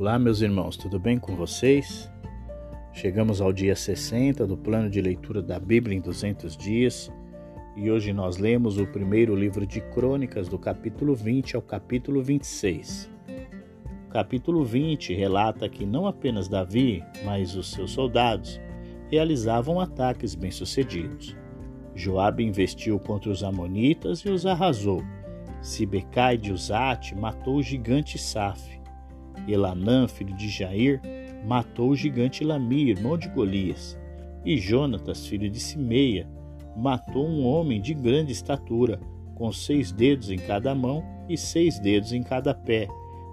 Olá, meus irmãos, tudo bem com vocês? Chegamos ao dia 60 do plano de leitura da Bíblia em 200 dias e hoje nós lemos o primeiro livro de Crônicas, do capítulo 20 ao capítulo 26. O capítulo 20 relata que não apenas Davi, mas os seus soldados realizavam ataques bem-sucedidos. Joabe investiu contra os amonitas e os arrasou. Sibecai de Uzate matou o gigante Saf. Elanã, filho de Jair, matou o gigante Lami, irmão de Golias. E Jonatas, filho de Simeia, matou um homem de grande estatura, com seis dedos em cada mão e seis dedos em cada pé,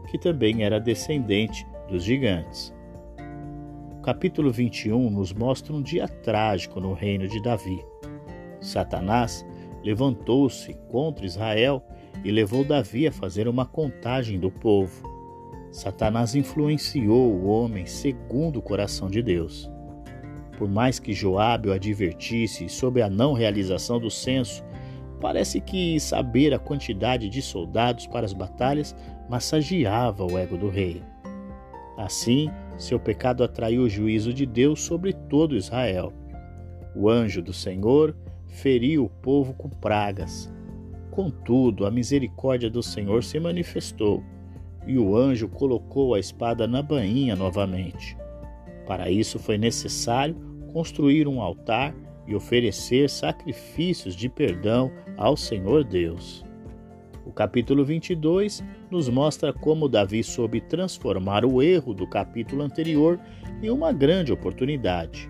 que também era descendente dos gigantes. O capítulo 21 nos mostra um dia trágico no reino de Davi. Satanás levantou-se contra Israel e levou Davi a fazer uma contagem do povo. Satanás influenciou o homem segundo o coração de Deus. Por mais que Joabe o advertisse sobre a não realização do censo, parece que saber a quantidade de soldados para as batalhas massageava o ego do rei. Assim, seu pecado atraiu o juízo de Deus sobre todo Israel. O anjo do Senhor feriu o povo com pragas. Contudo, a misericórdia do Senhor se manifestou e o anjo colocou a espada na bainha novamente. Para isso foi necessário construir um altar e oferecer sacrifícios de perdão ao Senhor Deus. O capítulo 22 nos mostra como Davi soube transformar o erro do capítulo anterior em uma grande oportunidade: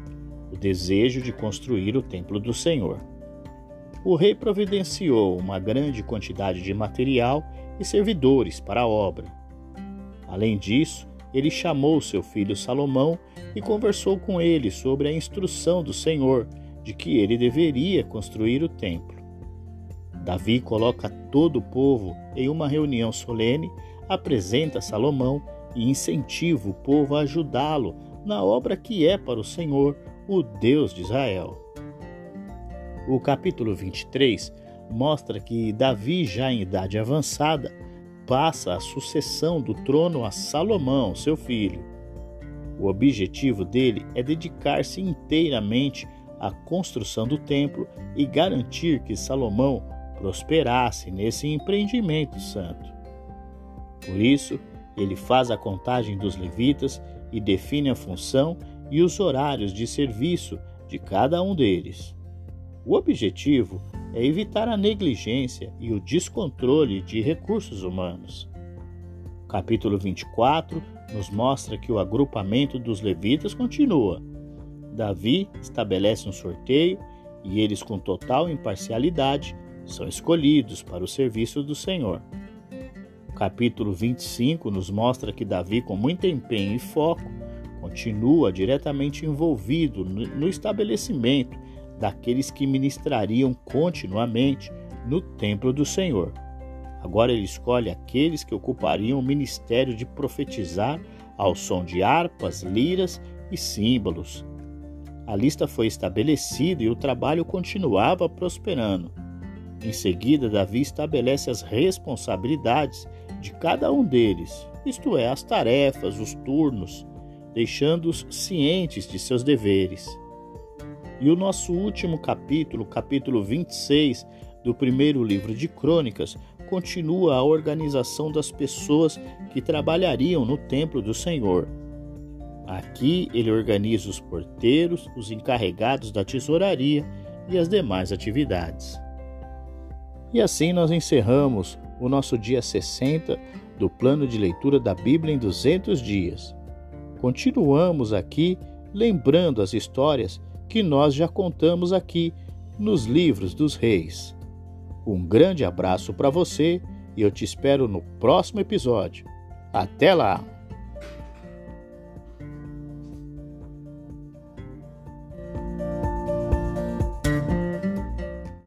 o desejo de construir o templo do Senhor. O rei providenciou uma grande quantidade de material e servidores para a obra. Além disso, ele chamou seu filho Salomão e conversou com ele sobre a instrução do Senhor de que ele deveria construir o templo. Davi coloca todo o povo em uma reunião solene, apresenta Salomão e incentiva o povo a ajudá-lo na obra que é para o Senhor, o Deus de Israel. O capítulo 23 mostra que Davi, já em idade avançada, passa a sucessão do trono a Salomão, seu filho. O objetivo dele é dedicar-se inteiramente à construção do templo e garantir que Salomão prosperasse nesse empreendimento santo. Por isso, ele faz a contagem dos levitas e define a função e os horários de serviço de cada um deles. O objetivo é evitar a negligência e o descontrole de recursos humanos. Capítulo 24 nos mostra que o agrupamento dos levitas continua. Davi estabelece um sorteio e eles, com total imparcialidade, são escolhidos para o serviço do Senhor. Capítulo 25 nos mostra que Davi, com muito empenho e foco, continua diretamente envolvido no estabelecimento daqueles que ministrariam continuamente no templo do Senhor. Agora ele escolhe aqueles que ocupariam o ministério de profetizar ao som de harpas, liras e símbolos. A lista foi estabelecida e o trabalho continuava prosperando. Em seguida, Davi estabelece as responsabilidades de cada um deles, isto é, as tarefas, os turnos, deixando-os cientes de seus deveres. E o nosso último capítulo, capítulo 26 do primeiro livro de Crônicas, continua a organização das pessoas que trabalhariam no templo do Senhor. Aqui ele organiza os porteiros, os encarregados da tesouraria e as demais atividades. E assim nós encerramos o nosso dia 60 do plano de leitura da Bíblia em 200 dias. Continuamos aqui lembrando as histórias que nós já contamos aqui nos livros dos reis. Um grande abraço para você e eu te espero no próximo episódio. Até lá!